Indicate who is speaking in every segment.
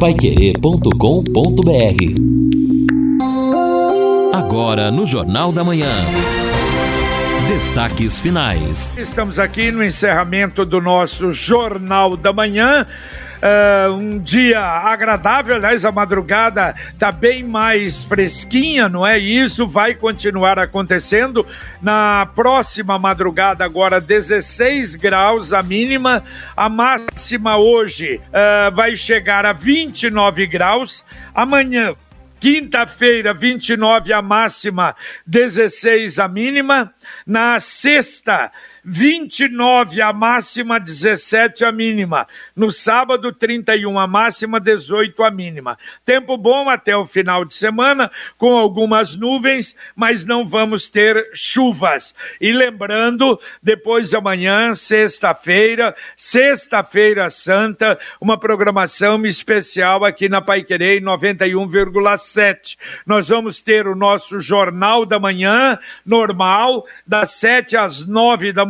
Speaker 1: paiquerê.com.br Agora no Jornal da Manhã. Destaques finais.
Speaker 2: Estamos aqui no encerramento do nosso Jornal da Manhã. Uh, um dia agradável, aliás, a madrugada está bem mais fresquinha, não é? E isso vai continuar acontecendo na próxima madrugada, agora 16 graus a mínima, a máxima hoje uh, vai chegar a 29 graus, amanhã. Quinta-feira, 29 a máxima, 16 a mínima. Na sexta, 29 a máxima, 17 a mínima. No sábado, 31 a máxima, 18 a mínima. Tempo bom até o final de semana, com algumas nuvens, mas não vamos ter chuvas. E lembrando, depois de amanhã, sexta-feira, sexta-feira santa, uma programação especial aqui na Paiquerei 91,7. Nós vamos ter o nosso Jornal da Manhã, normal, das 7 às 9 da manhã,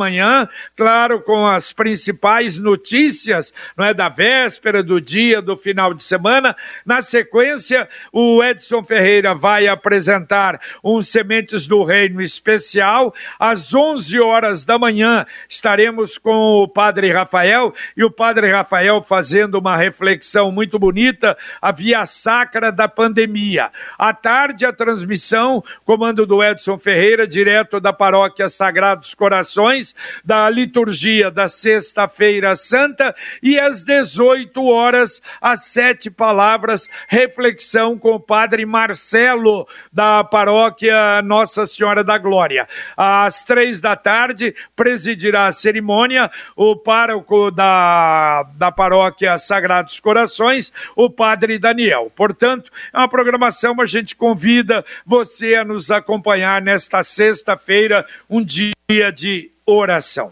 Speaker 2: claro, com as principais notícias, não é, da véspera, do dia, do final de semana. Na sequência, o Edson Ferreira vai apresentar um Sementes do Reino especial. Às 11 horas da manhã, estaremos com o Padre Rafael e o Padre Rafael fazendo uma reflexão muito bonita, a via sacra da pandemia. À tarde, a transmissão, comando do Edson Ferreira, direto da paróquia Sagrados Corações, da liturgia da Sexta-feira Santa e às 18 horas, as sete palavras, reflexão com o Padre Marcelo, da paróquia Nossa Senhora da Glória. Às três da tarde, presidirá a cerimônia o pároco da, da paróquia Sagrados Corações, o Padre Daniel. Portanto, é uma programação, a gente convida você a nos acompanhar nesta sexta-feira, um dia de oração.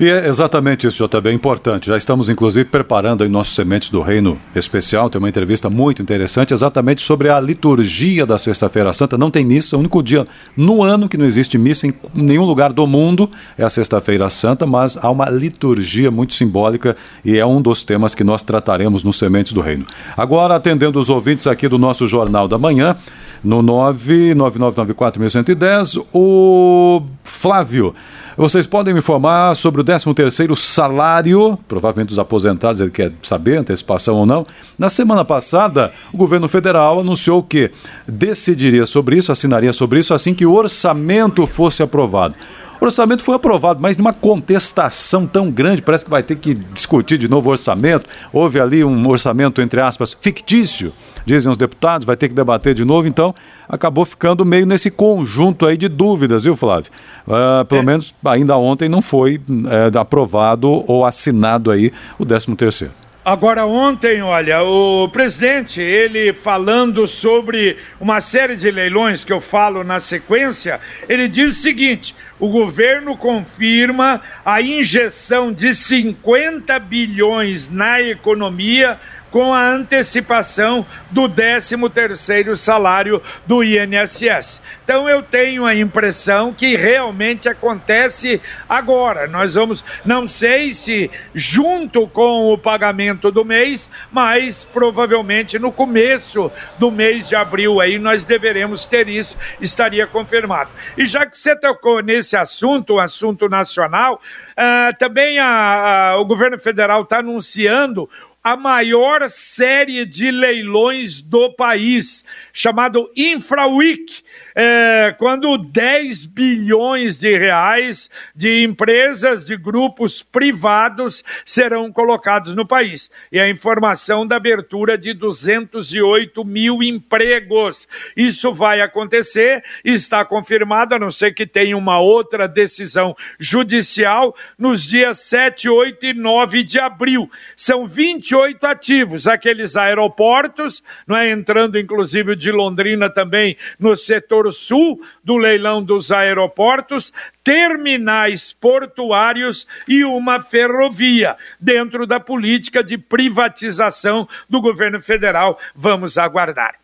Speaker 3: E é exatamente isso, JB, é importante. Já estamos, inclusive, preparando aí nossos Sementes do Reino Especial. Tem uma entrevista muito interessante exatamente sobre a liturgia da Sexta-feira Santa. Não tem missa, o único dia no ano que não existe missa em nenhum lugar do mundo é a Sexta-feira Santa, mas há uma liturgia muito simbólica e é um dos temas que nós trataremos nos Sementes do Reino. Agora, atendendo os ouvintes aqui do nosso Jornal da Manhã, no 99994.110, o Flávio. Vocês podem me informar sobre o 13º salário, provavelmente dos aposentados, ele quer saber, antecipação ou não. Na semana passada, o governo federal anunciou que decidiria sobre isso, assinaria sobre isso, assim que o orçamento fosse aprovado. O orçamento foi aprovado, mas numa contestação tão grande, parece que vai ter que discutir de novo o orçamento. Houve ali um orçamento, entre aspas, fictício dizem os deputados, vai ter que debater de novo, então acabou ficando meio nesse conjunto aí de dúvidas, viu, Flávio? Uh, pelo é. menos ainda ontem não foi é, aprovado ou assinado aí o 13 terceiro.
Speaker 2: Agora, ontem, olha, o presidente, ele falando sobre uma série de leilões que eu falo na sequência, ele diz o seguinte: o governo confirma a injeção de 50 bilhões na economia com a antecipação do 13º salário do INSS. Então eu tenho a impressão que realmente acontece agora. Nós vamos, não sei se junto com o pagamento do mês, mas provavelmente no começo do mês de abril aí nós deveremos ter isso, estaria confirmado. E já que você tocou nesse assunto, o assunto nacional, uh, também a, a, o governo federal está anunciando a maior série de leilões do país, chamado InfraWeek, é, quando 10 bilhões de reais de empresas, de grupos privados serão colocados no país. E a informação da abertura de 208 mil empregos. Isso vai acontecer, está confirmado, a não ser que tenha uma outra decisão judicial, nos dias 7, 8 e 9 de abril. São 28 ativos, aqueles aeroportos, não é entrando inclusive de Londrina também no setor sul do leilão dos aeroportos, terminais portuários e uma ferrovia, dentro da política de privatização do governo federal. Vamos aguardar.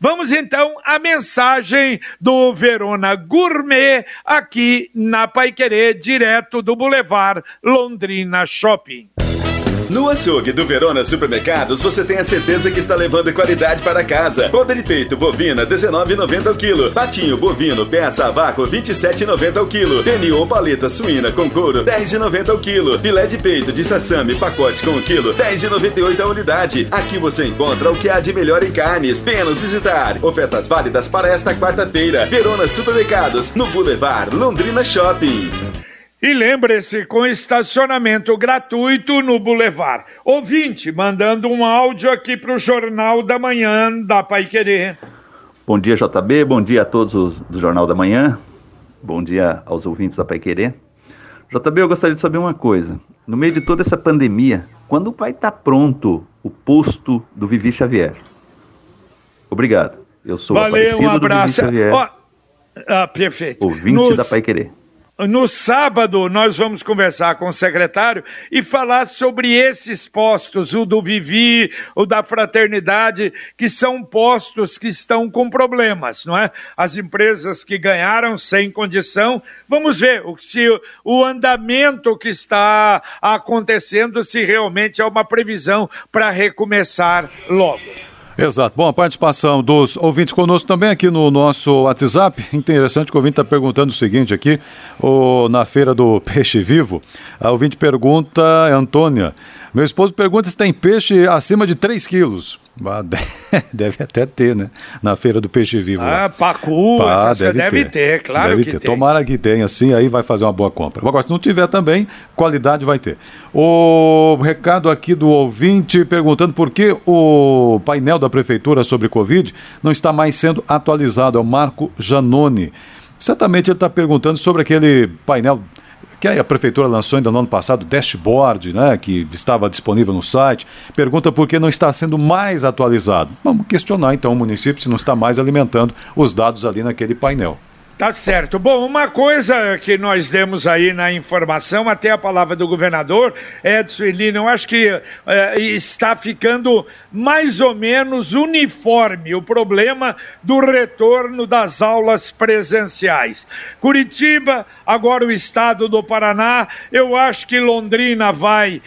Speaker 2: Vamos então à mensagem do Verona Gourmet aqui na Paiquerê, direto do Boulevard Londrina Shopping.
Speaker 4: No açougue do Verona Supermercados, você tem a certeza que está levando qualidade para casa. Roda de peito bovina, R$19,90 o quilo. Patinho bovino, peça a vácuo, R$27,90 o quilo. Pernil ou paleta suína com couro, R$10,90 o quilo. Filé de peito de sassami, pacote com o quilo, R$10,98 a unidade. Aqui você encontra o que há de melhor em carnes. Venha nos visitar. Ofertas válidas para esta quarta-feira. Verona Supermercados, no Boulevard Londrina Shopping.
Speaker 2: E lembre-se, com estacionamento gratuito no Boulevard. Ouvinte, mandando um áudio aqui para o Jornal da Manhã da Pai Querer.
Speaker 5: Bom dia, JB. Bom dia a todos os do Jornal da Manhã. Bom dia aos ouvintes da Pai Querer. JB, eu gostaria de saber uma coisa. No meio de toda essa pandemia, quando vai estar tá pronto o posto do Vivi Xavier? Obrigado. Eu sou
Speaker 2: Valeu, um abraço. Do Vivi Xavier,
Speaker 5: oh,
Speaker 2: ah, perfeito.
Speaker 5: Ouvinte Nos... da Pai Querer.
Speaker 2: No sábado, nós vamos conversar com o secretário e falar sobre esses postos, o do Vivi, o da Fraternidade, que são postos que estão com problemas, não é? As empresas que ganharam sem condição. Vamos ver se o andamento que está acontecendo, se realmente é uma previsão para recomeçar logo.
Speaker 3: Exato. Bom, a participação dos ouvintes conosco também aqui no nosso WhatsApp. Interessante que o ouvinte está perguntando o seguinte aqui, o, na feira do Peixe Vivo. A ouvinte pergunta, Antônia, meu esposo pergunta se tem peixe acima de 3 quilos. Deve até ter, né? Na feira do peixe vivo.
Speaker 2: Ah, lá. pacu, Pá, deve, deve ter. ter. claro deve que ter.
Speaker 3: tem. Tomara que tenha, assim, aí vai fazer uma boa compra. Agora, se não tiver também, qualidade vai ter. O recado aqui do ouvinte perguntando por que o painel da prefeitura sobre Covid não está mais sendo atualizado. É o Marco Janone. Certamente ele está perguntando sobre aquele painel que a prefeitura lançou ainda no ano passado, dashboard, né, que estava disponível no site, pergunta por que não está sendo mais atualizado. Vamos questionar então o município se não está mais alimentando os dados ali naquele painel.
Speaker 2: Tá certo. Bom, uma coisa que nós demos aí na informação, até a palavra do governador, Edson Lino, eu acho que é, está ficando mais ou menos uniforme o problema do retorno das aulas presenciais. Curitiba, agora o estado do Paraná, eu acho que Londrina vai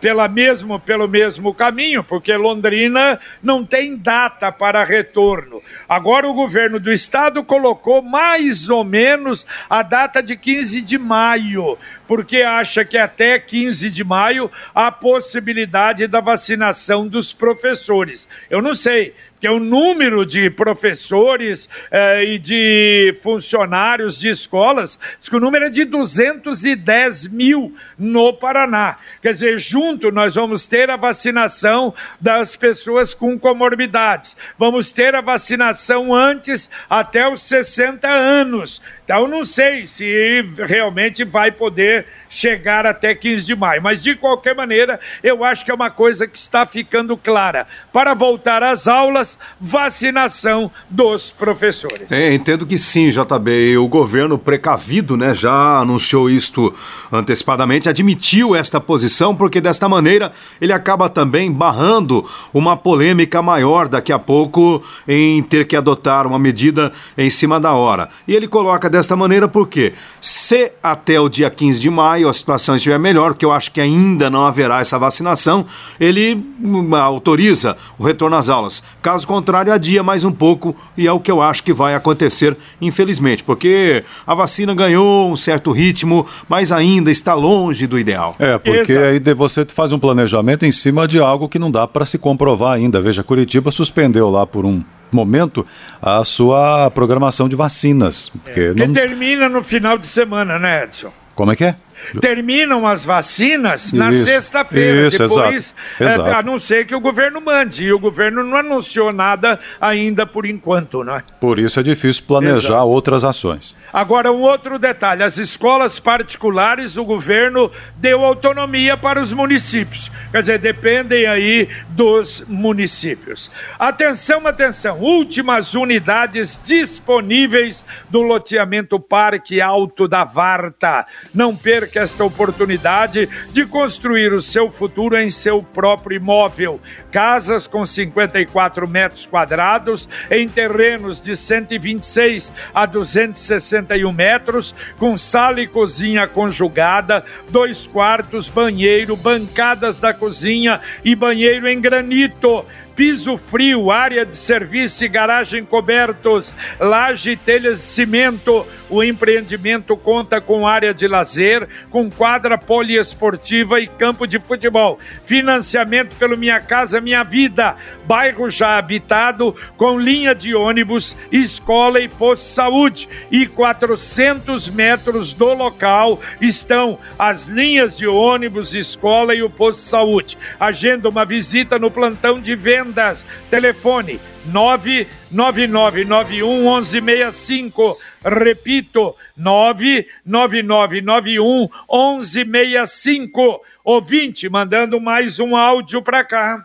Speaker 2: pela mesmo, pelo mesmo caminho, porque Londrina não tem data para retorno. Agora o governo do estado colocou mais ou menos a data de 15 de maio porque acha que até 15 de maio há possibilidade da vacinação dos professores. Eu não sei, que é o número de professores eh, e de funcionários de escolas, diz que o número é de 210 mil no Paraná. Quer dizer, junto nós vamos ter a vacinação das pessoas com comorbidades, vamos ter a vacinação antes até os 60 anos. Então, não sei se realmente vai poder chegar até 15 de maio. Mas, de qualquer maneira, eu acho que é uma coisa que está ficando clara. Para voltar às aulas, vacinação dos professores.
Speaker 6: É, entendo que sim, JB. O governo precavido né, já anunciou isto antecipadamente, admitiu esta posição, porque desta maneira ele acaba também barrando uma polêmica maior daqui a pouco em ter que adotar uma medida em cima da hora. E ele coloca desta maneira porque, se até o dia 15 de maio, maio a situação estiver melhor, que eu acho que ainda não haverá essa vacinação, ele hum, autoriza o retorno às aulas. Caso contrário, adia mais um pouco e é o que eu acho que vai acontecer, infelizmente, porque a vacina ganhou um certo ritmo, mas ainda está longe do ideal.
Speaker 3: É, porque Exato. aí você faz um planejamento em cima de algo que não dá para se comprovar ainda. Veja, Curitiba suspendeu lá por um momento a sua programação de vacinas.
Speaker 2: Porque é, não... termina no final de semana, né, Edson?
Speaker 3: Como é que é?
Speaker 2: Terminam as vacinas na sexta-feira. Depois,
Speaker 3: exato, exato. É,
Speaker 2: a não ser que o governo mande. E o governo não anunciou nada ainda por enquanto, não é?
Speaker 3: Por isso é difícil planejar exato. outras ações.
Speaker 2: Agora, um outro detalhe: as escolas particulares, o governo deu autonomia para os municípios. Quer dizer, dependem aí dos municípios. Atenção, atenção: últimas unidades disponíveis do loteamento Parque Alto da Varta. Não perca esta oportunidade de construir o seu futuro em seu próprio imóvel. Casas com 54 metros quadrados em terrenos de 126 a 260 61 metros, com sala e cozinha conjugada, dois quartos, banheiro, bancadas da cozinha e banheiro em granito piso frio, área de serviço e garagem cobertos, laje, telhas de cimento. O empreendimento conta com área de lazer, com quadra poliesportiva e campo de futebol. Financiamento pelo Minha Casa Minha Vida, bairro já habitado, com linha de ônibus, escola e posto de saúde. E 400 metros do local estão as linhas de ônibus, escola e o posto de saúde. Agenda uma visita no plantão de venda vendas. Telefone 99991 1165. Repito, 99991 1165. Ouvinte, mandando mais um áudio para cá.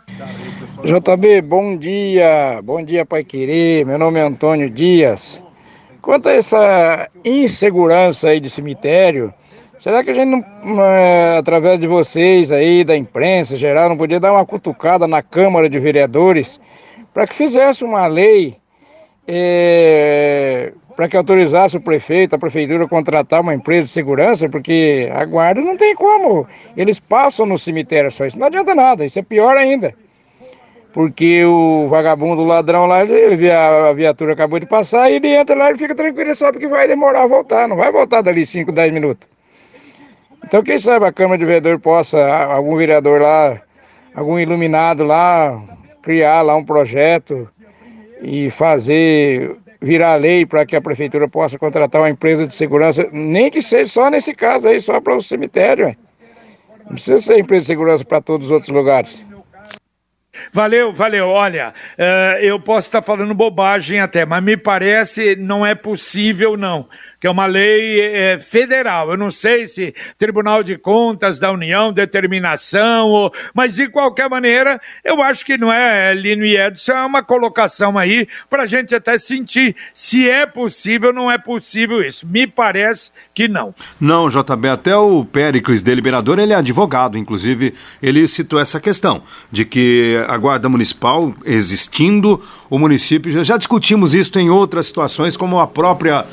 Speaker 7: JB, bom dia. Bom dia, Pai Querer. Meu nome é Antônio Dias. Quanto a essa insegurança aí de cemitério, Será que a gente, não, através de vocês aí, da imprensa geral, não podia dar uma cutucada na Câmara de Vereadores para que fizesse uma lei é, para que autorizasse o prefeito, a prefeitura a contratar uma empresa de segurança, porque a guarda não tem como. Eles passam no cemitério só. Isso não adianta nada, isso é pior ainda. Porque o vagabundo, o ladrão lá, ele vê a viatura acabou de passar, e ele entra lá e fica tranquilo, só porque vai demorar a voltar. Não vai voltar dali 5, 10 minutos. Então, quem sabe a Câmara de Vereador possa, algum vereador lá, algum iluminado lá, criar lá um projeto e fazer virar lei para que a prefeitura possa contratar uma empresa de segurança, nem que seja só nesse caso aí, só para o cemitério. Não precisa ser empresa de segurança para todos os outros lugares.
Speaker 2: Valeu, valeu. Olha, uh, eu posso estar falando bobagem até, mas me parece não é possível, não que é uma lei é, federal. Eu não sei se Tribunal de Contas da União, determinação, ou... mas de qualquer maneira, eu acho que não é, Lino e Edson, é uma colocação aí para a gente até sentir se é possível ou não é possível isso. Me parece que não.
Speaker 6: Não, JB, até o Péricles, deliberador, ele é advogado, inclusive, ele citou essa questão de que a Guarda Municipal existindo, o município, já discutimos isso em outras situações, como a própria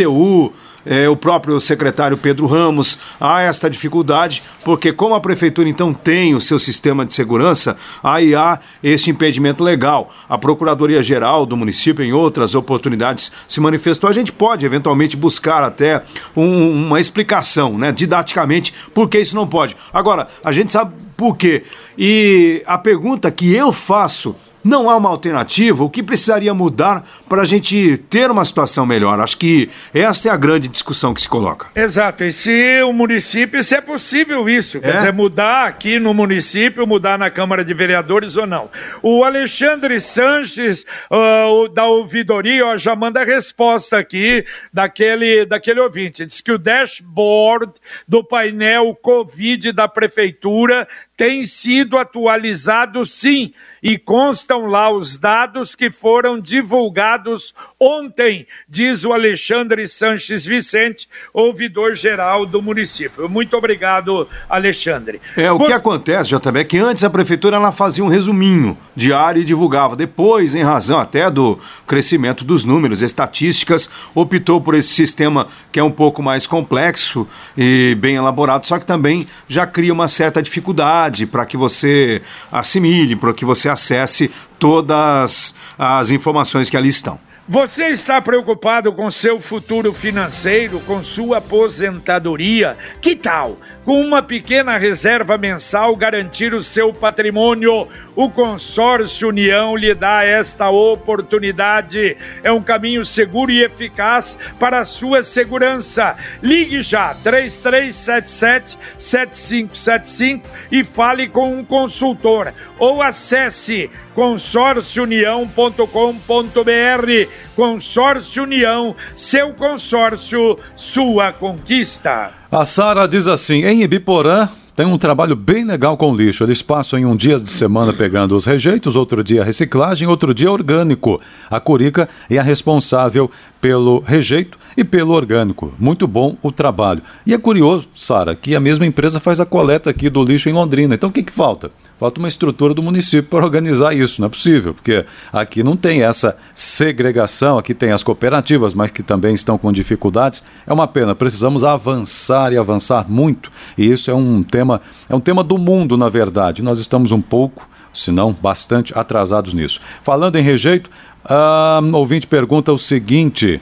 Speaker 6: CMTU, é, o próprio secretário Pedro Ramos, há esta dificuldade, porque como a prefeitura então tem o seu sistema de segurança, aí há esse impedimento legal. A Procuradoria-Geral do município, em outras oportunidades, se manifestou. A gente pode eventualmente buscar até um, uma explicação, né, didaticamente, por que isso não pode. Agora, a gente sabe por quê. E a pergunta que eu faço não há uma alternativa? O que precisaria mudar para a gente ter uma situação melhor? Acho que essa é a grande discussão que se coloca.
Speaker 2: Exato. E se o município, se é possível isso, é? quer dizer, mudar aqui no município, mudar na Câmara de Vereadores ou não. O Alexandre Sanches, uh, da ouvidoria, ó, já manda a resposta aqui daquele, daquele ouvinte. Diz que o dashboard do painel Covid da Prefeitura tem sido atualizado sim e constam lá os dados que foram divulgados ontem, diz o Alexandre Sanches Vicente, ouvidor geral do município. Muito obrigado, Alexandre.
Speaker 6: É, o Você... que acontece, JB, é que antes a prefeitura ela fazia um resuminho diário e divulgava. Depois, em razão até do crescimento dos números, estatísticas, optou por esse sistema que é um pouco mais complexo e bem elaborado, só que também já cria uma certa dificuldade para que você assimile, para que você acesse todas as informações que ali estão.
Speaker 2: Você está preocupado com seu futuro financeiro, com sua aposentadoria? Que tal? Com uma pequena reserva mensal, garantir o seu patrimônio. O Consórcio União lhe dá esta oportunidade. É um caminho seguro e eficaz para a sua segurança. Ligue já 3377 7575 e fale com um consultor ou acesse consórciounião.com.br. Consórcio União, seu consórcio, sua conquista.
Speaker 3: A Sara diz assim: em Ibiporã, tem um trabalho bem legal com lixo. Eles passam em um dia de semana pegando os rejeitos, outro dia reciclagem, outro dia orgânico. A Curica é a responsável pelo rejeito e pelo orgânico. Muito bom o trabalho. E é curioso, Sara, que a mesma empresa faz a coleta aqui do lixo em Londrina. Então o que, que falta? Falta uma estrutura do município para organizar isso, não é possível, porque aqui não tem essa segregação, aqui tem as cooperativas, mas que também estão com dificuldades. É uma pena, precisamos avançar e avançar muito. E isso é um tema, é um tema do mundo, na verdade. Nós estamos um pouco, se não bastante atrasados nisso. Falando em rejeito, a ouvinte pergunta o seguinte,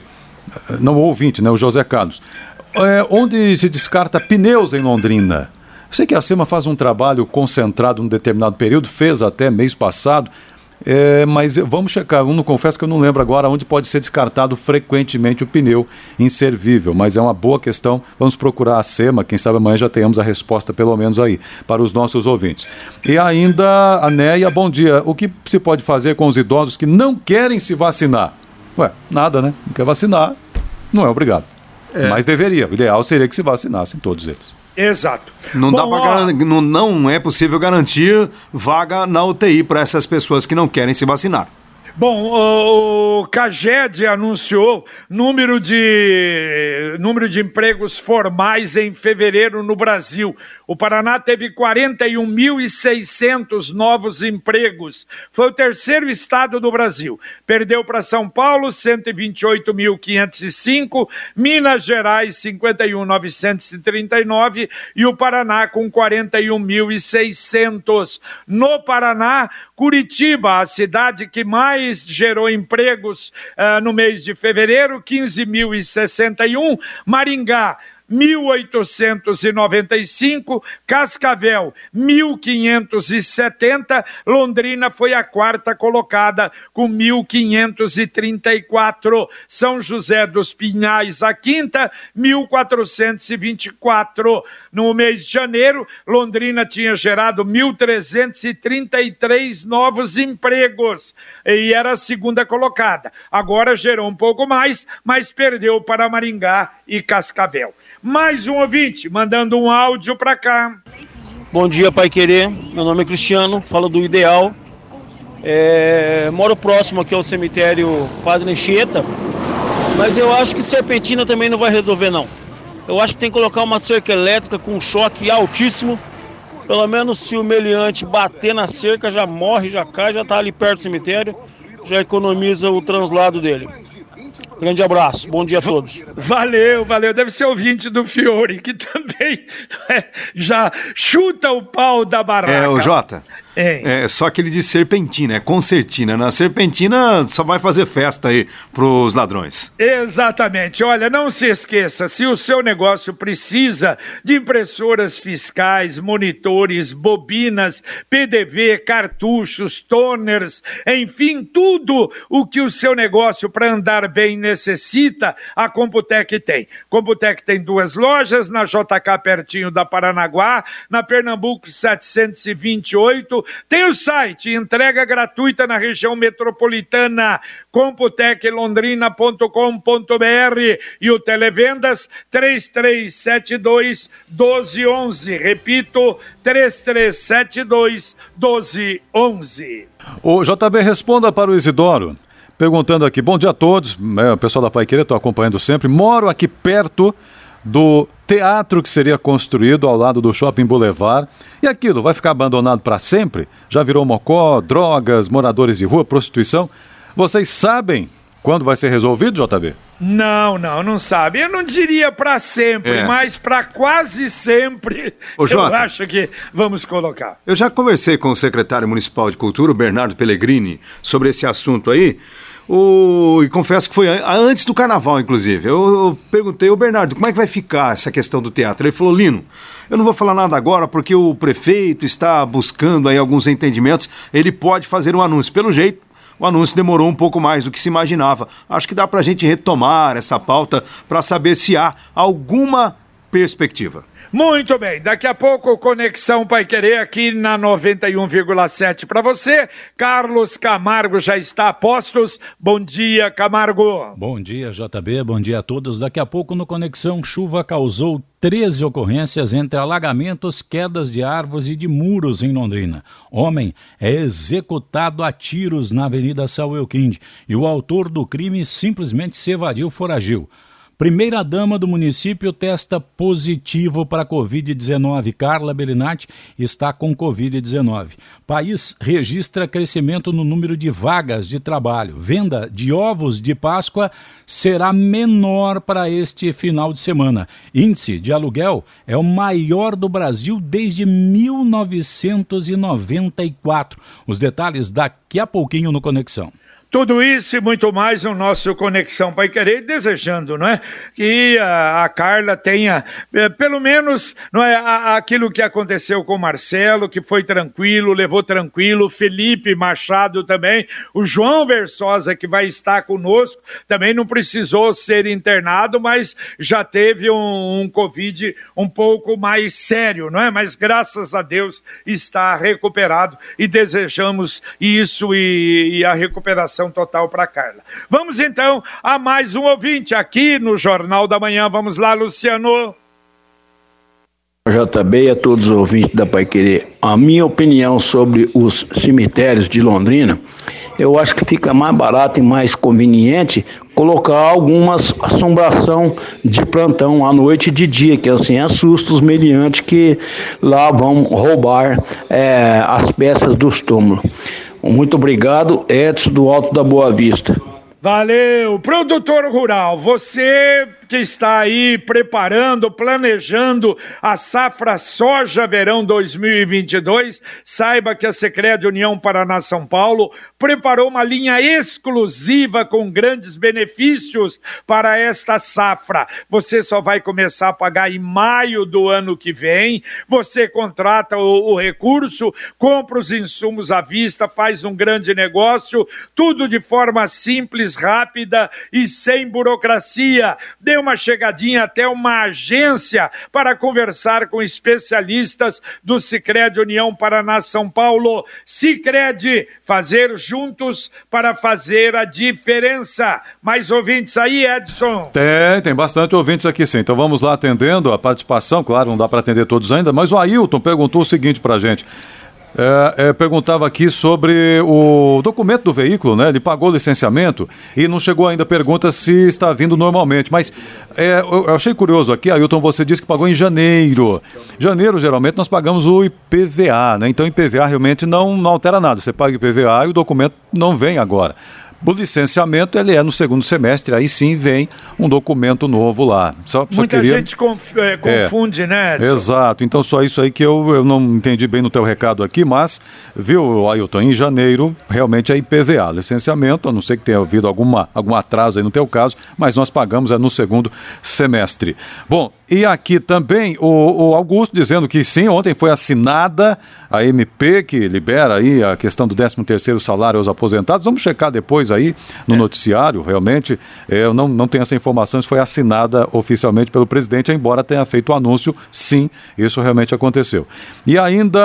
Speaker 3: não o ouvinte, né, o José Carlos. É, onde se descarta pneus em Londrina? Sei que a SEMA faz um trabalho concentrado num determinado período, fez até mês passado, é, mas vamos checar. Eu não confesso que eu não lembro agora onde pode ser descartado frequentemente o pneu inservível, mas é uma boa questão. Vamos procurar a SEMA, quem sabe amanhã já tenhamos a resposta, pelo menos aí, para os nossos ouvintes. E ainda, a Neia, bom dia. O que se pode fazer com os idosos que não querem se vacinar? Ué, nada, né? Não quer vacinar, não é obrigado. É. Mas deveria. O ideal seria que se vacinassem todos eles.
Speaker 2: Exato.
Speaker 6: Não, Bom, dá pra, não, não é possível garantir vaga na UTI para essas pessoas que não querem se vacinar.
Speaker 2: Bom, o Caged anunciou número de, número de empregos formais em fevereiro no Brasil. O Paraná teve 41.600 novos empregos. Foi o terceiro estado do Brasil. Perdeu para São Paulo 128.505, Minas Gerais 51.939 e o Paraná com 41.600. No Paraná, Curitiba, a cidade que mais gerou empregos uh, no mês de fevereiro, 15.061. Maringá, 1895, Cascavel 1570, Londrina foi a quarta colocada com 1534, São José dos Pinhais a quinta, 1424. No mês de janeiro, Londrina tinha gerado 1333 novos empregos e era a segunda colocada. Agora gerou um pouco mais, mas perdeu para Maringá e Cascavel. Mais um ouvinte mandando um áudio para cá.
Speaker 8: Bom dia, Pai Querer. Meu nome é Cristiano, falo do Ideal. É, moro próximo aqui ao cemitério Padre Anchieta, mas eu acho que serpentina também não vai resolver não. Eu acho que tem que colocar uma cerca elétrica com um choque altíssimo. Pelo menos se o meliante bater na cerca, já morre, já cai, já está ali perto do cemitério, já economiza o translado dele. Grande abraço, bom dia a todos.
Speaker 2: Valeu, valeu. Deve ser ouvinte do Fiore, que também é, já chuta o pau da barraca.
Speaker 6: É, o Jota. É. é, só que ele diz serpentina, é concertina. Na serpentina só vai fazer festa aí pros ladrões.
Speaker 2: Exatamente. Olha, não se esqueça, se o seu negócio precisa de impressoras fiscais, monitores, bobinas, PDV, cartuchos, toners, enfim, tudo o que o seu negócio para andar bem necessita, a Computec tem. Computec tem duas lojas, na JK pertinho da Paranaguá, na Pernambuco 728 tem o site, entrega gratuita na região metropolitana, computeclondrina.com.br e o Televendas 3372 1211. Repito, 3372 1211.
Speaker 3: O JB responda para o Isidoro. Perguntando aqui, bom dia a todos, é, o pessoal da Pai Querer, estou acompanhando sempre. Moro aqui perto do teatro que seria construído ao lado do Shopping Boulevard. E aquilo vai ficar abandonado para sempre? Já virou mocó, drogas, moradores de rua, prostituição? Vocês sabem quando vai ser resolvido, JB?
Speaker 2: Não, não, não sabe. Eu não diria para sempre, é. mas para quase sempre. Ô, Jota, eu acho que vamos colocar.
Speaker 6: Eu já conversei com o secretário municipal de cultura, o Bernardo Pellegrini, sobre esse assunto aí. O, e confesso que foi antes do carnaval, inclusive. Eu, eu perguntei, ô Bernardo, como é que vai ficar essa questão do teatro? Ele falou, Lino, eu não vou falar nada agora porque o prefeito está buscando aí alguns entendimentos. Ele pode fazer um anúncio. Pelo jeito, o anúncio demorou um pouco mais do que se imaginava. Acho que dá para a gente retomar essa pauta para saber se há alguma perspectiva.
Speaker 2: Muito bem, daqui a pouco Conexão Pai Querer aqui na 91,7 para você. Carlos Camargo já está a postos. Bom dia, Camargo.
Speaker 9: Bom dia, JB. Bom dia a todos. Daqui a pouco no Conexão chuva causou 13 ocorrências entre alagamentos, quedas de árvores e de muros em Londrina. Homem é executado a tiros na Avenida Sauelquinde e o autor do crime simplesmente se evadiu foragiu. Primeira-dama do município testa positivo para Covid-19. Carla Bellinati está com Covid-19. País registra crescimento no número de vagas de trabalho. Venda de ovos de Páscoa será menor para este final de semana. Índice de aluguel é o maior do Brasil desde 1994. Os detalhes daqui a pouquinho no Conexão.
Speaker 2: Tudo isso e muito mais no nosso Conexão Pai Querer, desejando não é, que a, a Carla tenha, é, pelo menos, não é, a, aquilo que aconteceu com o Marcelo, que foi tranquilo, levou tranquilo, Felipe Machado também, o João Versosa, que vai estar conosco, também não precisou ser internado, mas já teve um, um Covid um pouco mais sério, não é? Mas graças a Deus está recuperado e desejamos isso e, e a recuperação total para Carla. Vamos então a mais um ouvinte aqui no Jornal da Manhã. Vamos lá, Luciano.
Speaker 10: JB e a todos os ouvintes da Pai Querer. A minha opinião sobre os cemitérios de Londrina, eu acho que fica mais barato e mais conveniente colocar algumas assombração de plantão à noite e de dia, que assim assusta os meliantes que lá vão roubar é, as peças dos túmulos. Muito obrigado, Edson do Alto da Boa Vista.
Speaker 2: Valeu, produtor rural, você que está aí preparando, planejando a safra soja verão 2022, saiba que a Secretaria União Paraná São Paulo preparou uma linha exclusiva com grandes benefícios para esta safra. Você só vai começar a pagar em maio do ano que vem. Você contrata o, o recurso, compra os insumos à vista, faz um grande negócio, tudo de forma simples, rápida e sem burocracia. Dê uma chegadinha até uma agência para conversar com especialistas do Sicredi União Paraná São Paulo. Sicredi, fazer juntos para fazer a diferença. Mais ouvintes aí, Edson?
Speaker 3: Tem, tem bastante ouvintes aqui sim. Então vamos lá atendendo a participação, claro, não dá para atender todos ainda, mas o Ailton perguntou o seguinte para gente. É, é, perguntava aqui sobre o documento do veículo, né? Ele pagou o licenciamento e não chegou ainda pergunta se está vindo normalmente. Mas é, eu, eu, achei curioso aqui, Ailton, você disse que pagou em janeiro. Janeiro, geralmente, nós pagamos o IPVA, né? Então, IPVA realmente não, não altera nada. Você paga o IPVA e o documento não vem agora. O licenciamento ele é no segundo semestre, aí sim vem um documento novo lá.
Speaker 2: Só, só Muita queria... gente conf, é, confunde, é, né?
Speaker 3: Edson? Exato, então só isso aí que eu, eu não entendi bem no teu recado aqui, mas, viu, Ailton, em janeiro realmente é IPVA, licenciamento, a não ser que tenha havido alguma, algum atraso aí no teu caso, mas nós pagamos é no segundo semestre. Bom, e aqui também o, o Augusto dizendo que sim, ontem foi assinada a MP que libera aí a questão do 13 terceiro salário aos aposentados. Vamos checar depois aí no é. noticiário, realmente. É, eu não, não tenho essa informação se foi assinada oficialmente pelo presidente, embora tenha feito o anúncio, sim, isso realmente aconteceu. E ainda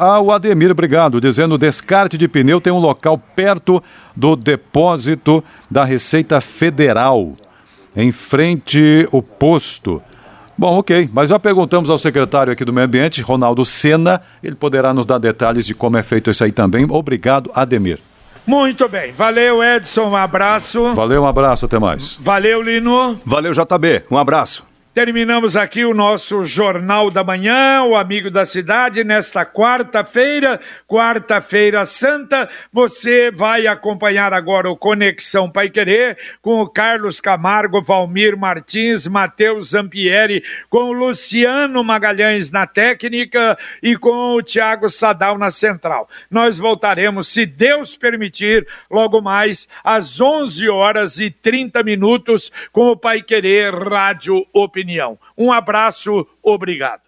Speaker 3: ah, o Ademir, obrigado, dizendo descarte de pneu tem um local perto do depósito da Receita Federal, em frente ao posto. Bom, ok. Mas já perguntamos ao secretário aqui do Meio Ambiente, Ronaldo Sena. Ele poderá nos dar detalhes de como é feito isso aí também. Obrigado, Ademir.
Speaker 2: Muito bem. Valeu, Edson. Um abraço.
Speaker 3: Valeu, um abraço. Até mais.
Speaker 2: Valeu, Lino.
Speaker 6: Valeu, JB. Um abraço.
Speaker 2: Terminamos aqui o nosso Jornal da Manhã, o Amigo da Cidade, nesta quarta-feira, quarta-feira santa. Você vai acompanhar agora o Conexão Pai Querer com o Carlos Camargo, Valmir Martins, Matheus Zampieri, com o Luciano Magalhães na técnica e com o Tiago Sadal na central. Nós voltaremos, se Deus permitir, logo mais às 11 horas e 30 minutos com o Pai Querer Rádio Opinião opinião. Um abraço, obrigado.